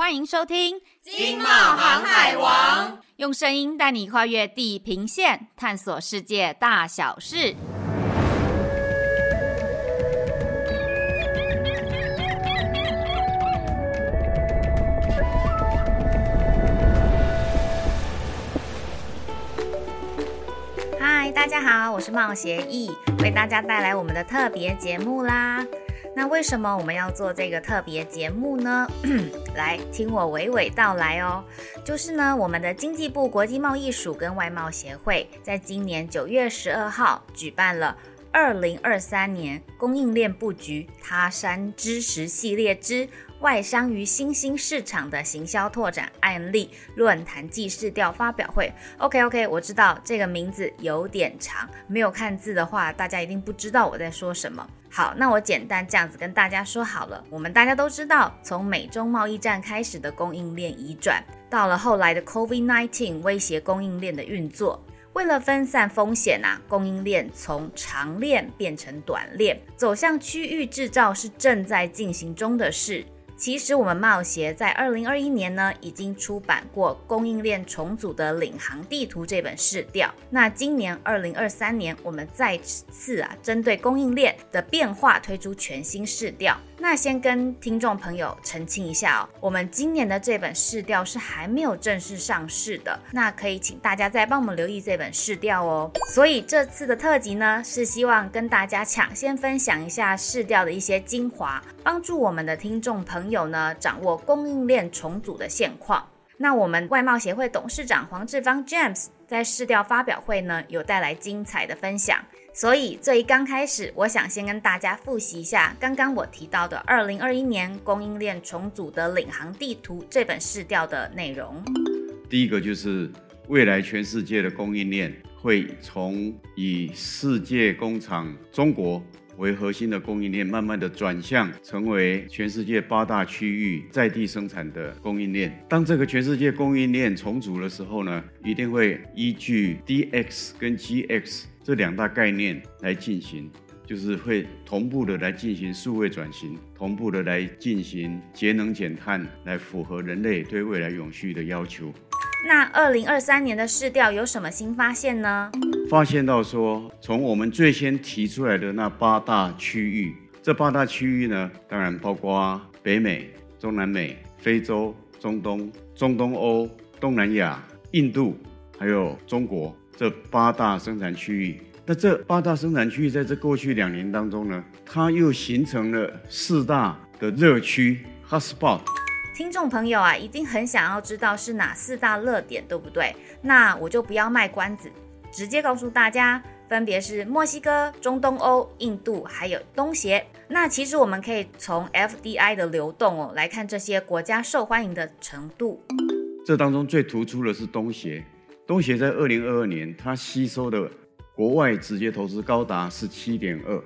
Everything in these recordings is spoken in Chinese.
欢迎收听《经贸航海王》，用声音带你跨越地平线，探索世界大小事。嗨，大家好，我是冒协易，为大家带来我们的特别节目啦。那为什么我们要做这个特别节目呢？来听我娓娓道来哦。就是呢，我们的经济部国际贸易署跟外贸协会在今年九月十二号举办了二零二三年供应链布局他山之石系列之外商与新兴市场的行销拓展案例论坛暨市调发表会。OK OK，我知道这个名字有点长，没有看字的话，大家一定不知道我在说什么。好，那我简单这样子跟大家说好了。我们大家都知道，从美中贸易战开始的供应链移转，到了后来的 COVID-19 威胁供应链的运作。为了分散风险啊，供应链从长链变成短链，走向区域制造是正在进行中的事。其实我们贸协在二零二一年呢，已经出版过《供应链重组的领航地图》这本试调。那今年二零二三年，我们再次啊，针对供应链的变化推出全新试调。那先跟听众朋友澄清一下哦，我们今年的这本试调是还没有正式上市的，那可以请大家再帮我们留意这本试调哦。所以这次的特辑呢，是希望跟大家抢先分享一下试调的一些精华，帮助我们的听众朋友有呢掌握供应链重组的现况。那我们外贸协会董事长黄志芳 James 在市调发表会呢，有带来精彩的分享。所以最刚开始，我想先跟大家复习一下刚刚我提到的二零二一年供应链重组的领航地图这本市调的内容。第一个就是未来全世界的供应链会从以世界工厂中国为核心的供应链，慢慢的转向成为全世界八大区域在地生产的供应链。当这个全世界供应链重组的时候呢，一定会依据 DX 跟 GX。这两大概念来进行，就是会同步的来进行数位转型，同步的来进行节能减碳，来符合人类对未来永续的要求。那二零二三年的市调有什么新发现呢？发现到说，从我们最先提出来的那八大区域，这八大区域呢，当然包括北美、中南美、非洲、中东、中东欧、东南亚、印度，还有中国。这八大生产区域，那这八大生产区域在这过去两年当中呢，它又形成了四大的热区 hotspot。听众朋友啊，一定很想要知道是哪四大热点，对不对？那我就不要卖关子，直接告诉大家，分别是墨西哥、中东欧、印度，还有东协。那其实我们可以从 FDI 的流动哦来看这些国家受欢迎的程度。这当中最突出的是东协。东协在二零二二年，它吸收的国外直接投资高达十七点二。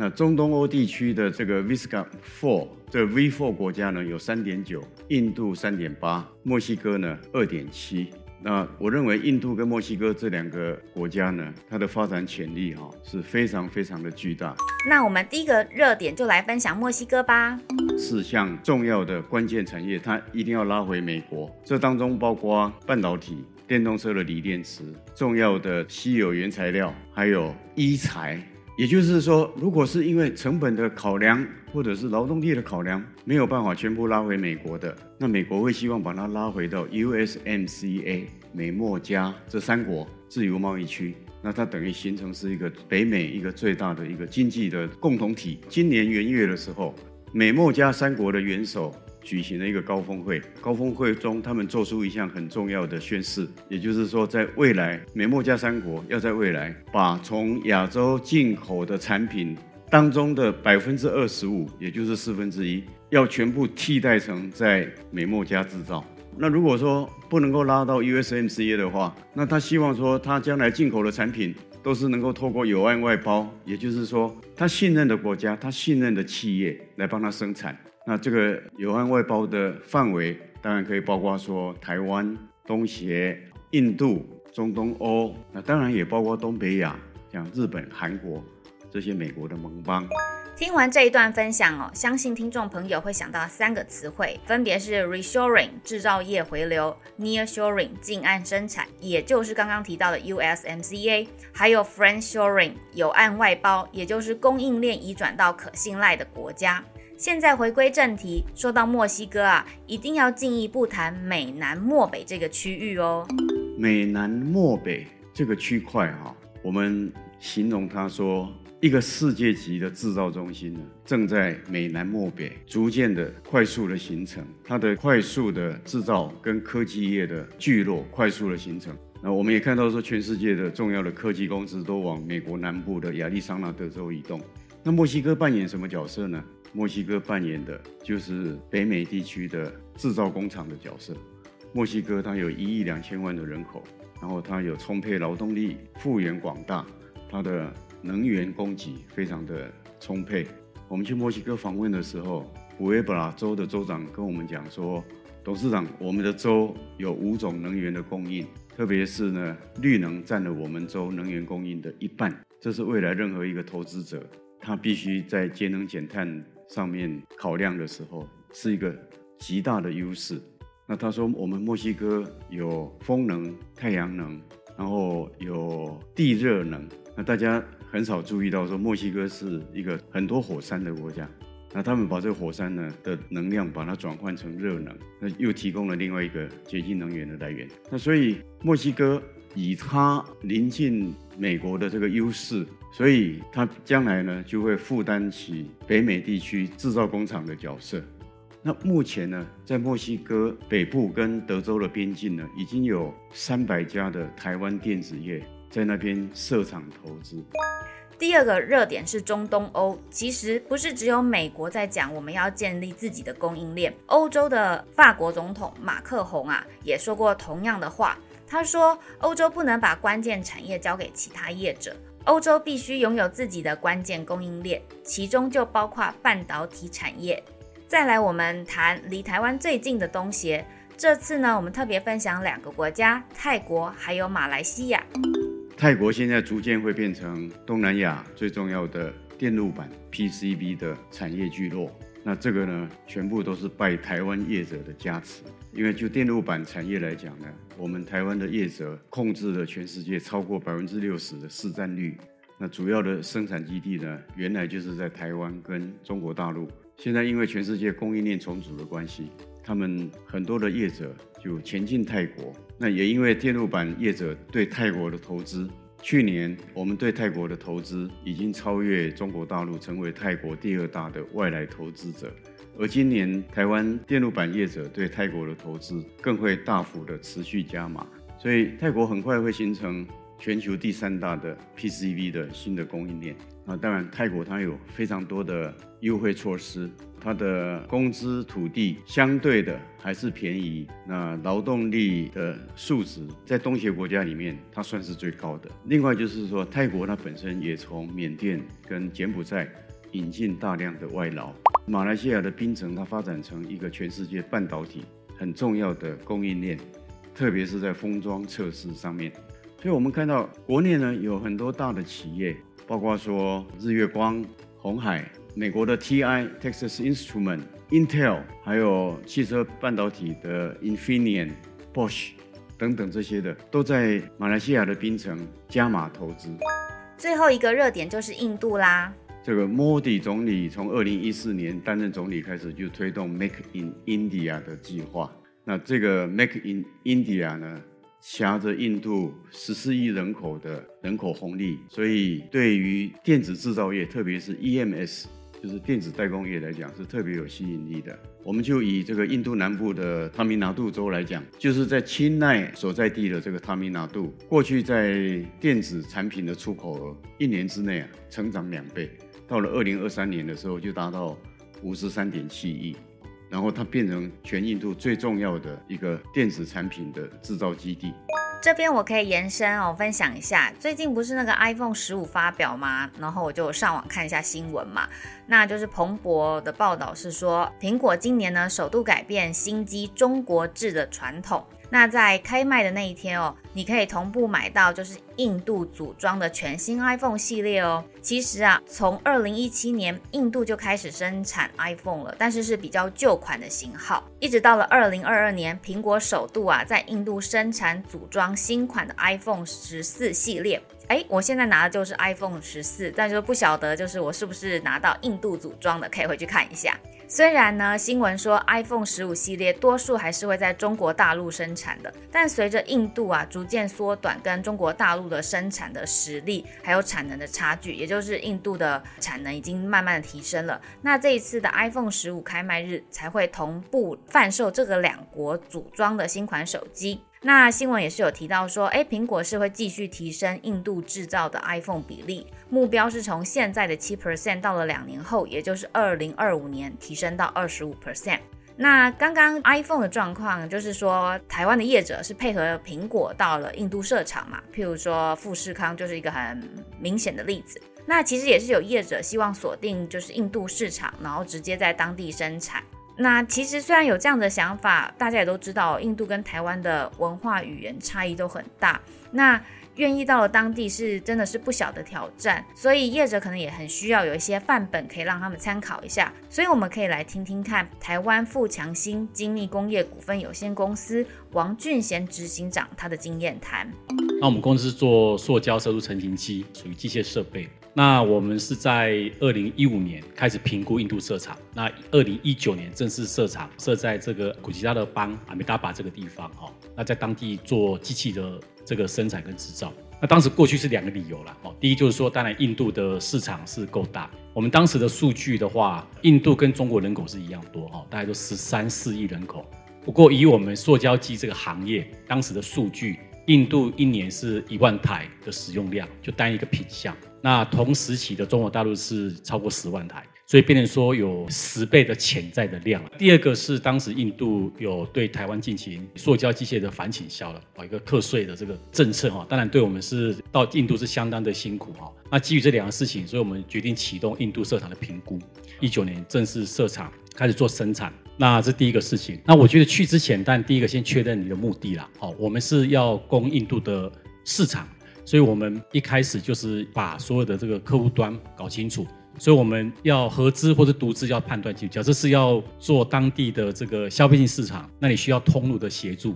那中东欧地区的这个 Visca Four 这 V Four 国家呢，有三点九，印度三点八，墨西哥呢二点七。那我认为印度跟墨西哥这两个国家呢，它的发展潜力哈是非常非常的巨大。那我们第一个热点就来分享墨西哥吧。四项重要的关键产业，它一定要拉回美国。这当中包括半导体。电动车的锂电池、重要的稀有原材料，还有医材，也就是说，如果是因为成本的考量，或者是劳动力的考量，没有办法全部拉回美国的，那美国会希望把它拉回到 USMCA 美墨加这三国自由贸易区，那它等于形成是一个北美一个最大的一个经济的共同体。今年元月的时候，美墨加三国的元首。举行了一个高峰会，高峰会中，他们做出一项很重要的宣誓，也就是说，在未来，美墨加三国要在未来把从亚洲进口的产品当中的百分之二十五，也就是四分之一，要全部替代成在美墨加制造。那如果说不能够拉到 USMCA 的话，那他希望说，他将来进口的产品都是能够透过友岸外包，也就是说，他信任的国家，他信任的企业来帮他生产。那这个友岸外包的范围，当然可以包括说台湾、东协、印度、中东欧，那当然也包括东北亚，像日本、韩国，这些美国的盟邦。听完这一段分享哦，相信听众朋友会想到三个词汇，分别是 reshoring 制造业回流，nearshoring 近岸生产，也就是刚刚提到的 USMCA，还有 friendshoring 有岸外包，也就是供应链移转到可信赖的国家。现在回归正题，说到墨西哥啊，一定要进一步谈美南漠北这个区域哦。美南漠北这个区块哈，我们形容它说。一个世界级的制造中心呢，正在美南墨北逐渐的快速的形成，它的快速的制造跟科技业的聚落快速的形成。那我们也看到说，全世界的重要的科技公司都往美国南部的亚利桑那德州移动。那墨西哥扮演什么角色呢？墨西哥扮演的就是北美地区的制造工厂的角色。墨西哥它有一亿两千万的人口，然后它有充沛劳动力，幅员广大，它的。能源供给非常的充沛。我们去墨西哥访问的时候，普埃布拉州的州长跟我们讲说：“董事长，我们的州有五种能源的供应，特别是呢，绿能占了我们州能源供应的一半。这是未来任何一个投资者他必须在节能减碳上面考量的时候，是一个极大的优势。”那他说：“我们墨西哥有风能、太阳能，然后有地热能。那大家。”很少注意到说，墨西哥是一个很多火山的国家，那他们把这个火山呢的能量把它转换成热能，那又提供了另外一个洁净能源的来源。那所以墨西哥以它临近美国的这个优势，所以它将来呢就会负担起北美地区制造工厂的角色。那目前呢，在墨西哥北部跟德州的边境呢，已经有三百家的台湾电子业在那边设厂投资。第二个热点是中东欧，其实不是只有美国在讲我们要建立自己的供应链，欧洲的法国总统马克宏啊也说过同样的话。他说，欧洲不能把关键产业交给其他业者，欧洲必须拥有自己的关键供应链，其中就包括半导体产业。再来，我们谈离台湾最近的东协，这次呢，我们特别分享两个国家，泰国还有马来西亚。泰国现在逐渐会变成东南亚最重要的电路板 PCB 的产业聚落。那这个呢，全部都是拜台湾业者的加持。因为就电路板产业来讲呢，我们台湾的业者控制了全世界超过百分之六十的市占率。那主要的生产基地呢，原来就是在台湾跟中国大陆。现在因为全世界供应链重组的关系，他们很多的业者就前进泰国。那也因为电路板业者对泰国的投资，去年我们对泰国的投资已经超越中国大陆，成为泰国第二大的外来投资者。而今年台湾电路板业者对泰国的投资更会大幅的持续加码，所以泰国很快会形成全球第三大的 PCB 的新的供应链。啊，当然泰国它有非常多的优惠措施。它的工资、土地相对的还是便宜，那劳动力的素质在东协国家里面，它算是最高的。另外就是说，泰国它本身也从缅甸跟柬埔寨引进大量的外劳。马来西亚的槟城，它发展成一个全世界半导体很重要的供应链，特别是在封装测试上面。所以我们看到国内呢有很多大的企业，包括说日月光、红海。美国的 TI、Texas Instrument、Intel，还有汽车半导体的 Infineon、Bosch 等等这些的，都在马来西亚的槟城加码投资。最后一个热点就是印度啦。这个莫迪总理从二零一四年担任总理开始，就推动 Make in India 的计划。那这个 Make in India 呢，挟着印度十四亿人口的人口红利，所以对于电子制造业，特别是 EMS。就是电子代工业来讲是特别有吸引力的。我们就以这个印度南部的塔米纳杜州来讲，就是在钦奈所在地的这个塔米纳杜，过去在电子产品的出口额一年之内啊成长两倍，到了二零二三年的时候就达到五十三点七亿，然后它变成全印度最重要的一个电子产品的制造基地。这边我可以延伸哦，分享一下，最近不是那个 iPhone 十五发表吗？然后我就上网看一下新闻嘛，那就是彭博的报道是说，苹果今年呢首度改变新机中国制的传统，那在开卖的那一天哦，你可以同步买到就是印度组装的全新 iPhone 系列哦。其实啊，从二零一七年印度就开始生产 iPhone 了，但是是比较旧款的型号，一直到了二零二二年，苹果首度啊在印度生产组装新款的 iPhone 十四系列。哎，我现在拿的就是 iPhone 十四，但是不晓得就是我是不是拿到印度组装的，可以回去看一下。虽然呢，新闻说 iPhone 十五系列多数还是会在中国大陆生产的，但随着印度啊逐渐缩短跟中国大陆的生产的实力还有产能的差距，也就是印度的产能已经慢慢的提升了。那这一次的 iPhone 十五开卖日才会同步贩售这个两国组装的新款手机。那新闻也是有提到说，诶，苹果是会继续提升印度制造的 iPhone 比例，目标是从现在的七 percent 到了两年后，也就是二零二五年提升到二十五 percent。那刚刚 iPhone 的状况就是说，台湾的业者是配合苹果到了印度设厂嘛，譬如说富士康就是一个很明显的例子。那其实也是有业者希望锁定就是印度市场，然后直接在当地生产。那其实虽然有这样的想法，大家也都知道，印度跟台湾的文化语言差异都很大。那愿意到了当地是真的是不小的挑战，所以业者可能也很需要有一些范本可以让他们参考一下。所以我们可以来听听看台湾富强兴精密工业股份有限公司王俊贤执行长他的经验谈。那我们公司做塑胶射出成型机，属于机械设备。那我们是在二零一五年开始评估印度设厂，那二零一九年正式设厂，设在这个古吉拉特邦阿米达巴这个地方哈。那在当地做机器的这个生产跟制造。那当时过去是两个理由啦，哦，第一就是说，当然印度的市场是够大。我们当时的数据的话，印度跟中国人口是一样多哈，大概都十三四亿人口。不过以我们塑胶机这个行业当时的数据，印度一年是一万台的使用量，就单一个品项。那同时期的中国大陆是超过十万台，所以变成说有十倍的潜在的量。第二个是当时印度有对台湾进行塑胶机械的反倾销了，一个课税的这个政策哈，当然对我们是到印度是相当的辛苦哈。那基于这两个事情，所以我们决定启动印度设厂的评估，一九年正式设厂开始做生产。那这第一个事情。那我觉得去之前，但第一个先确认你的目的啦，好，我们是要供印度的市场。所以，我们一开始就是把所有的这个客户端搞清楚。所以，我们要合资或者独资要判断清楚。假设是要做当地的这个消费性市场，那你需要通路的协助，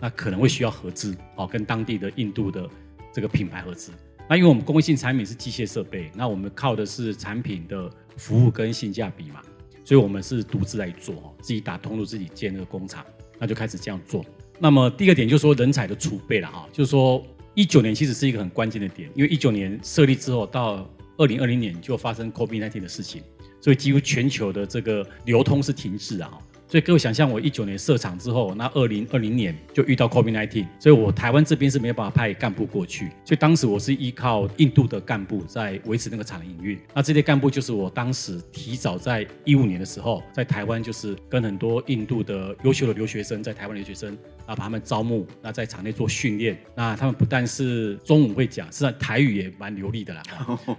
那可能会需要合资，哦，跟当地的印度的这个品牌合资。那因为我们工业性产品是机械设备，那我们靠的是产品的服务跟性价比嘛，所以我们是独自来做，自己打通路，自己建那个工厂，那就开始这样做。那么第二点就是说人才的储备了，哈，就是说。一九年其实是一个很关键的点，因为一九年设立之后，到二零二零年就发生 COVID-19 的事情，所以几乎全球的这个流通是停滞啊。所以各位想象，我一九年设厂之后，那二零二零年就遇到 COVID-19，所以我台湾这边是没有办法派干部过去，所以当时我是依靠印度的干部在维持那个厂的营运。那这些干部就是我当时提早在一五年的时候，在台湾就是跟很多印度的优秀的留学生，在台湾留学生，啊，把他们招募，那在场内做训练。那他们不但是中文会讲，实际上台语也蛮流利的啦。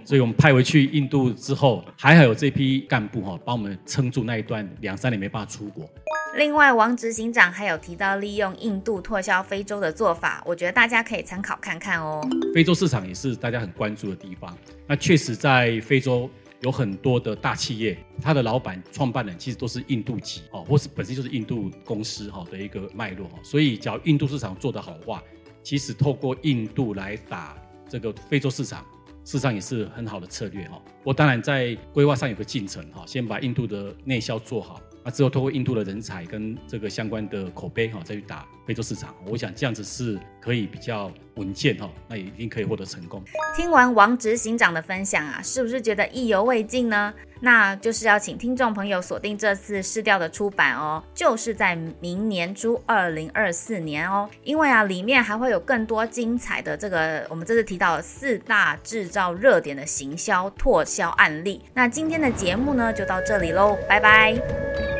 所以我们派回去印度之后，还好有这批干部哈，帮我们撑住那一段两三年没办法出国。另外，王执行长还有提到利用印度拓销非洲的做法，我觉得大家可以参考看看哦。非洲市场也是大家很关注的地方。那确实，在非洲有很多的大企业，它的老板、创办人其实都是印度籍哦，或是本身就是印度公司哈的一个脉络哈。所以，只要印度市场做得好的话，其实透过印度来打这个非洲市场，事实上也是很好的策略哈。我当然在规划上有个进程哈，先把印度的内销做好。那之后，通过印度的人才跟这个相关的口碑哈，再去打非洲市场，我想这样子是可以比较稳健哈，那也一定可以获得成功。听完王执行长的分享啊，是不是觉得意犹未尽呢？那就是要请听众朋友锁定这次市调的出版哦，就是在明年初二零二四年哦，因为啊，里面还会有更多精彩的这个我们这次提到的四大制造热点的行销拓销案例。那今天的节目呢，就到这里喽，拜拜。